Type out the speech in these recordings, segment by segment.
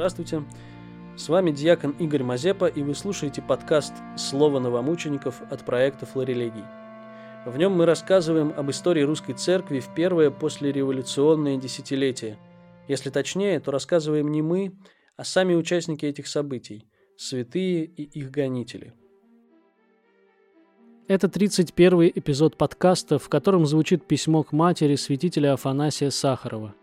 Здравствуйте. С вами диакон Игорь Мазепа, и вы слушаете подкаст «Слово новомучеников» от проекта «Флорелегий». В нем мы рассказываем об истории русской церкви в первое послереволюционное десятилетие. Если точнее, то рассказываем не мы, а сами участники этих событий – святые и их гонители. Это 31 эпизод подкаста, в котором звучит письмо к матери святителя Афанасия Сахарова –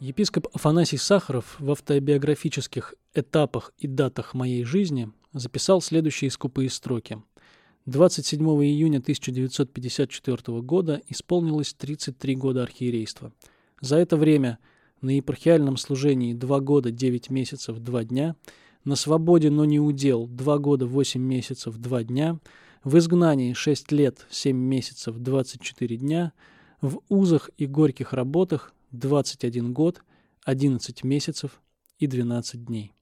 Епископ Афанасий Сахаров в автобиографических этапах и датах моей жизни записал следующие скупые строки. 27 июня 1954 года исполнилось 33 года архиерейства. За это время на епархиальном служении 2 года 9 месяцев 2 дня, на свободе, но не удел 2 года 8 месяцев 2 дня, в изгнании 6 лет 7 месяцев 24 дня, в узах и горьких работах 21 год, 11 месяцев и 12 дней.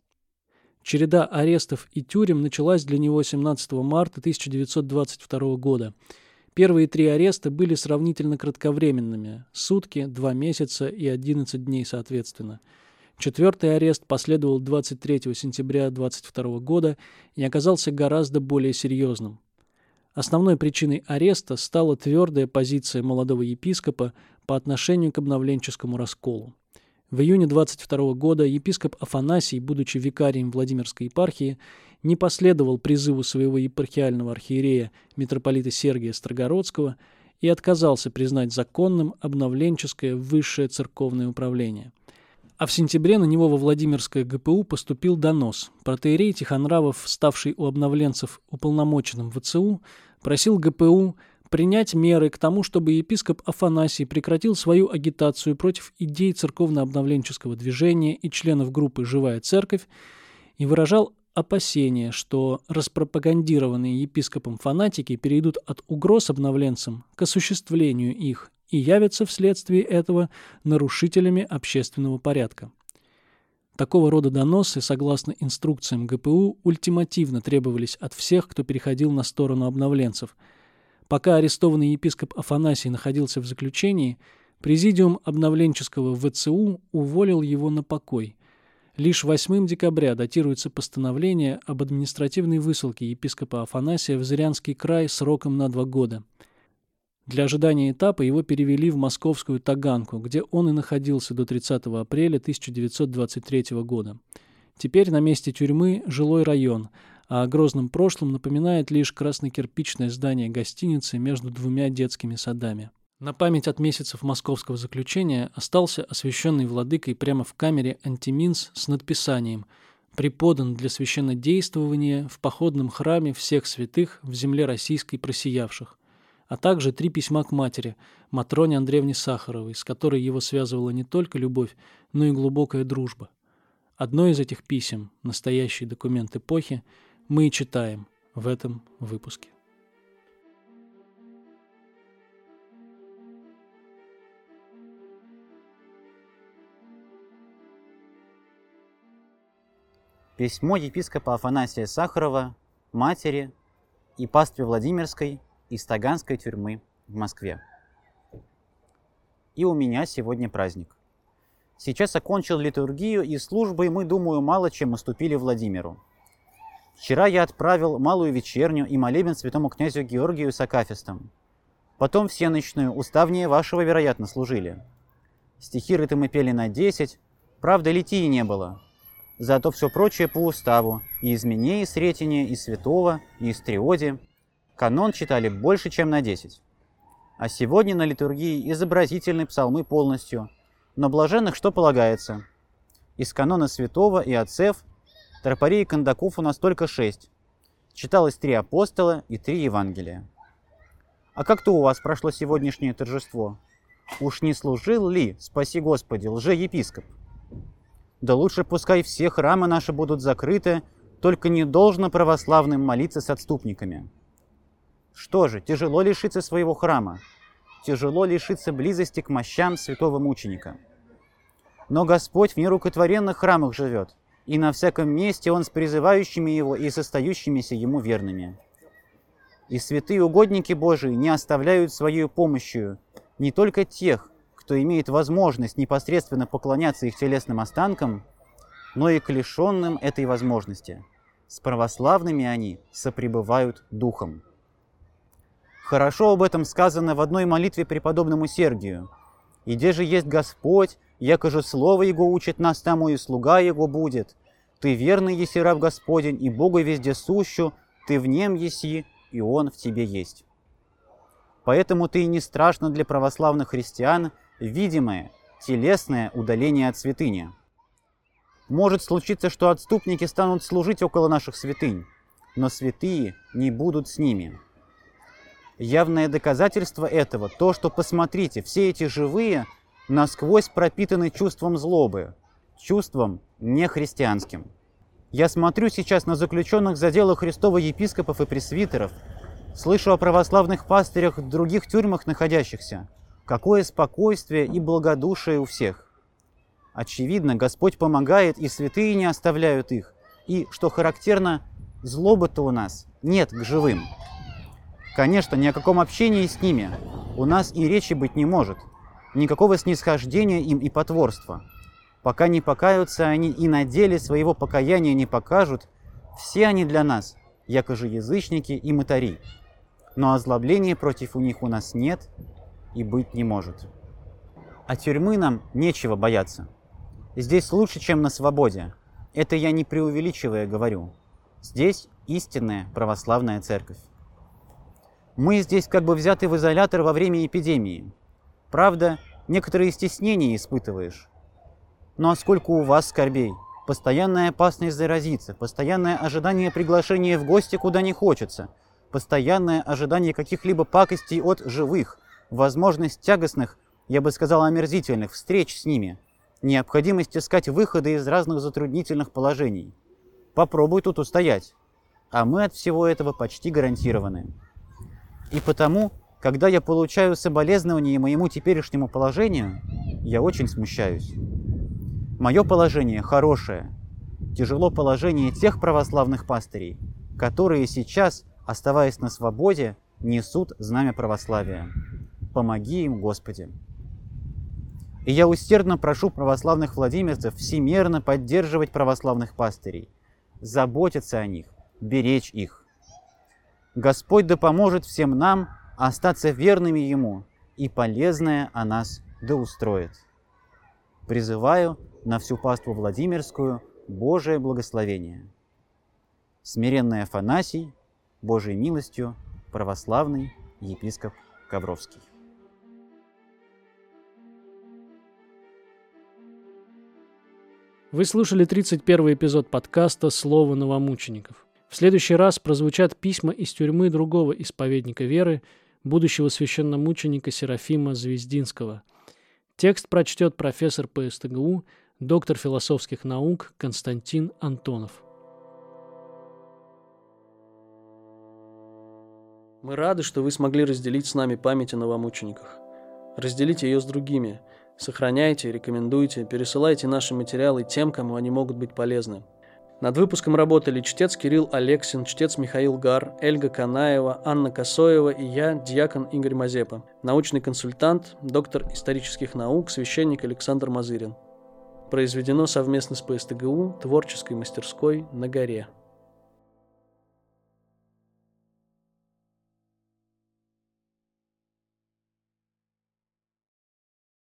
Череда арестов и тюрем началась для него 17 марта 1922 года. Первые три ареста были сравнительно кратковременными – сутки, два месяца и 11 дней соответственно. Четвертый арест последовал 23 сентября 1922 года и оказался гораздо более серьезным. Основной причиной ареста стала твердая позиция молодого епископа по отношению к обновленческому расколу. В июне 22 года епископ Афанасий, будучи викарием Владимирской епархии, не последовал призыву своего епархиального архиерея митрополита Сергия Строгородского и отказался признать законным обновленческое высшее церковное управление. А в сентябре на него во Владимирское ГПУ поступил донос. Протеерей Тихонравов, ставший у обновленцев уполномоченным ВЦУ, просил ГПУ принять меры к тому, чтобы епископ Афанасий прекратил свою агитацию против идей церковно-обновленческого движения и членов группы «Живая церковь» и выражал опасение, что распропагандированные епископом фанатики перейдут от угроз обновленцам к осуществлению их и явятся вследствие этого нарушителями общественного порядка. Такого рода доносы, согласно инструкциям ГПУ, ультимативно требовались от всех, кто переходил на сторону обновленцев – Пока арестованный епископ Афанасий находился в заключении, президиум обновленческого ВЦУ уволил его на покой. Лишь 8 декабря датируется постановление об административной высылке епископа Афанасия в Зырянский край сроком на два года. Для ожидания этапа его перевели в московскую Таганку, где он и находился до 30 апреля 1923 года. Теперь на месте тюрьмы жилой район – а о грозном прошлом напоминает лишь красно-кирпичное здание гостиницы между двумя детскими садами. На память от месяцев московского заключения остался освященный владыкой прямо в камере антиминс с надписанием «Преподан для священнодействования в походном храме всех святых в земле российской просиявших», а также три письма к матери, Матроне Андреевне Сахаровой, с которой его связывала не только любовь, но и глубокая дружба. Одно из этих писем, настоящий документ эпохи, мы и читаем в этом выпуске. Письмо епископа Афанасия Сахарова матери и пастве Владимирской из Таганской тюрьмы в Москве. И у меня сегодня праздник. Сейчас окончил литургию и службы, и мы, думаю, мало чем уступили Владимиру. Вчера я отправил малую вечерню и молебен святому князю Георгию с Акафистом. Потом всеночную, уставнее вашего, вероятно, служили. Стихи рыты мы пели на десять, правда, литии не было. Зато все прочее по уставу, и из Минеи, Сретения, и Святого, и из Триоди. Канон читали больше, чем на десять. А сегодня на литургии изобразительные псалмы полностью. Но блаженных что полагается? Из канона святого и отцев Тропарей и кондаков у нас только шесть. Читалось три апостола и три Евангелия. А как-то у вас прошло сегодняшнее торжество? Уж не служил ли, спаси Господи, лже-епископ? Да лучше пускай все храмы наши будут закрыты, только не должно православным молиться с отступниками. Что же, тяжело лишиться своего храма, тяжело лишиться близости к мощам святого мученика. Но Господь в нерукотворенных храмах живет – и на всяком месте он с призывающими его и состающимися ему верными. И святые угодники Божии не оставляют своей помощью не только тех, кто имеет возможность непосредственно поклоняться их телесным останкам, но и к лишенным этой возможности. С православными они сопребывают духом. Хорошо об этом сказано в одной молитве преподобному Сергию. «И где же есть Господь, яко же слово Его учит нас, тому и слуга Его будет. Ты верный еси раб Господень, и Богу везде сущу, ты в нем еси, и Он в тебе есть». Поэтому ты и не страшно для православных христиан видимое, телесное удаление от святыни. Может случиться, что отступники станут служить около наших святынь, но святые не будут с ними. Явное доказательство этого то, что, посмотрите, все эти живые насквозь пропитаны чувством злобы, чувством нехристианским. Я смотрю сейчас на заключенных за дело Христова епископов и пресвитеров – Слышу о православных пастырях в других тюрьмах находящихся. Какое спокойствие и благодушие у всех. Очевидно, Господь помогает, и святые не оставляют их. И, что характерно, злобы-то у нас нет к живым. Конечно, ни о каком общении с ними у нас и речи быть не может. Никакого снисхождения им и потворства. Пока не покаются они и на деле своего покаяния не покажут, все они для нас, якоже язычники и мытари но озлобления против у них у нас нет и быть не может. А тюрьмы нам нечего бояться. Здесь лучше, чем на свободе. Это я не преувеличивая говорю. Здесь истинная православная церковь. Мы здесь как бы взяты в изолятор во время эпидемии. Правда, некоторые стеснения испытываешь. Ну а сколько у вас скорбей? Постоянная опасность заразиться, постоянное ожидание приглашения в гости куда не хочется – постоянное ожидание каких-либо пакостей от живых, возможность тягостных, я бы сказал, омерзительных встреч с ними, необходимость искать выходы из разных затруднительных положений. Попробуй тут устоять. А мы от всего этого почти гарантированы. И потому, когда я получаю соболезнования моему теперешнему положению, я очень смущаюсь. Мое положение хорошее. Тяжело положение тех православных пастырей, которые сейчас оставаясь на свободе, несут знамя православия. Помоги им, Господи. И я усердно прошу православных владимирцев всемерно поддерживать православных пастырей, заботиться о них, беречь их. Господь да поможет всем нам остаться верными Ему, и полезное о нас да устроит. Призываю на всю паству Владимирскую Божие благословение. Смиренный Афанасий, Божьей милостью православный епископ Ковровский. Вы слушали 31 эпизод подкаста «Слово новомучеников». В следующий раз прозвучат письма из тюрьмы другого исповедника веры, будущего священномученика Серафима Звездинского. Текст прочтет профессор ПСТГУ, доктор философских наук Константин Антонов. Мы рады, что вы смогли разделить с нами память о новомучениках. Разделите ее с другими. Сохраняйте, рекомендуйте, пересылайте наши материалы тем, кому они могут быть полезны. Над выпуском работали чтец Кирилл Алексин, чтец Михаил Гар, Эльга Канаева, Анна Косоева и я, диакон Игорь Мазепа, научный консультант, доктор исторических наук, священник Александр Мазырин. Произведено совместно с ПСТГУ, творческой мастерской на горе.